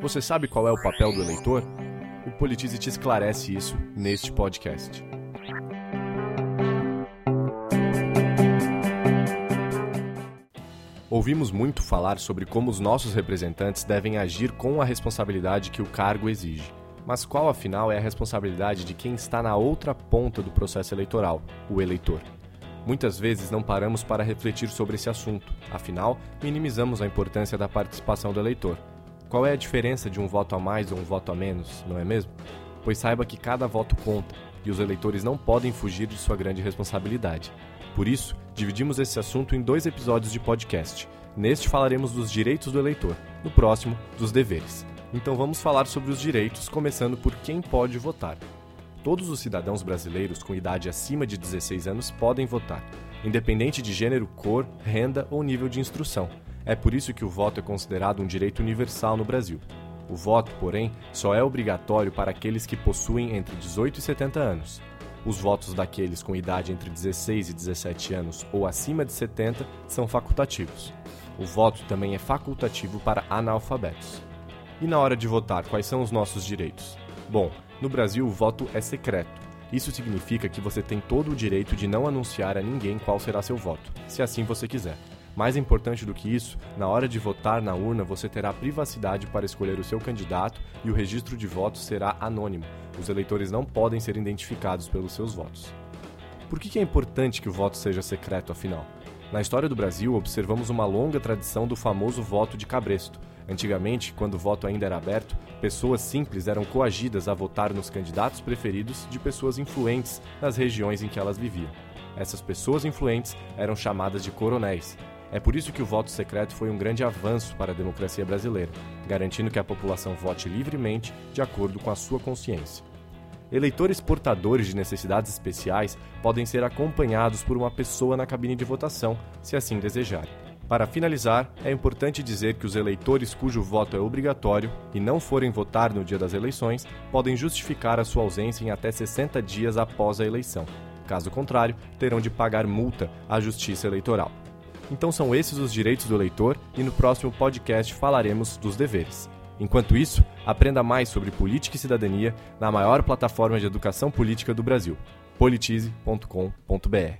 Você sabe qual é o papel do eleitor? O Politize te esclarece isso neste podcast. Ouvimos muito falar sobre como os nossos representantes devem agir com a responsabilidade que o cargo exige. Mas qual, afinal, é a responsabilidade de quem está na outra ponta do processo eleitoral, o eleitor? Muitas vezes não paramos para refletir sobre esse assunto, afinal, minimizamos a importância da participação do eleitor. Qual é a diferença de um voto a mais ou um voto a menos, não é mesmo? Pois saiba que cada voto conta e os eleitores não podem fugir de sua grande responsabilidade. Por isso, dividimos esse assunto em dois episódios de podcast. Neste falaremos dos direitos do eleitor, no próximo, dos deveres. Então vamos falar sobre os direitos, começando por quem pode votar. Todos os cidadãos brasileiros com idade acima de 16 anos podem votar, independente de gênero, cor, renda ou nível de instrução. É por isso que o voto é considerado um direito universal no Brasil. O voto, porém, só é obrigatório para aqueles que possuem entre 18 e 70 anos. Os votos daqueles com idade entre 16 e 17 anos ou acima de 70 são facultativos. O voto também é facultativo para analfabetos. E na hora de votar, quais são os nossos direitos? Bom, no Brasil o voto é secreto. Isso significa que você tem todo o direito de não anunciar a ninguém qual será seu voto, se assim você quiser. Mais importante do que isso, na hora de votar na urna você terá privacidade para escolher o seu candidato e o registro de votos será anônimo. Os eleitores não podem ser identificados pelos seus votos. Por que é importante que o voto seja secreto, afinal? Na história do Brasil, observamos uma longa tradição do famoso voto de cabresto, Antigamente, quando o voto ainda era aberto, pessoas simples eram coagidas a votar nos candidatos preferidos de pessoas influentes nas regiões em que elas viviam. Essas pessoas influentes eram chamadas de coronéis. É por isso que o voto secreto foi um grande avanço para a democracia brasileira, garantindo que a população vote livremente de acordo com a sua consciência. Eleitores portadores de necessidades especiais podem ser acompanhados por uma pessoa na cabine de votação, se assim desejarem. Para finalizar, é importante dizer que os eleitores cujo voto é obrigatório e não forem votar no dia das eleições podem justificar a sua ausência em até 60 dias após a eleição. Caso contrário, terão de pagar multa à Justiça Eleitoral. Então são esses os direitos do eleitor e no próximo podcast falaremos dos deveres. Enquanto isso, aprenda mais sobre política e cidadania na maior plataforma de educação política do Brasil, politize.com.br.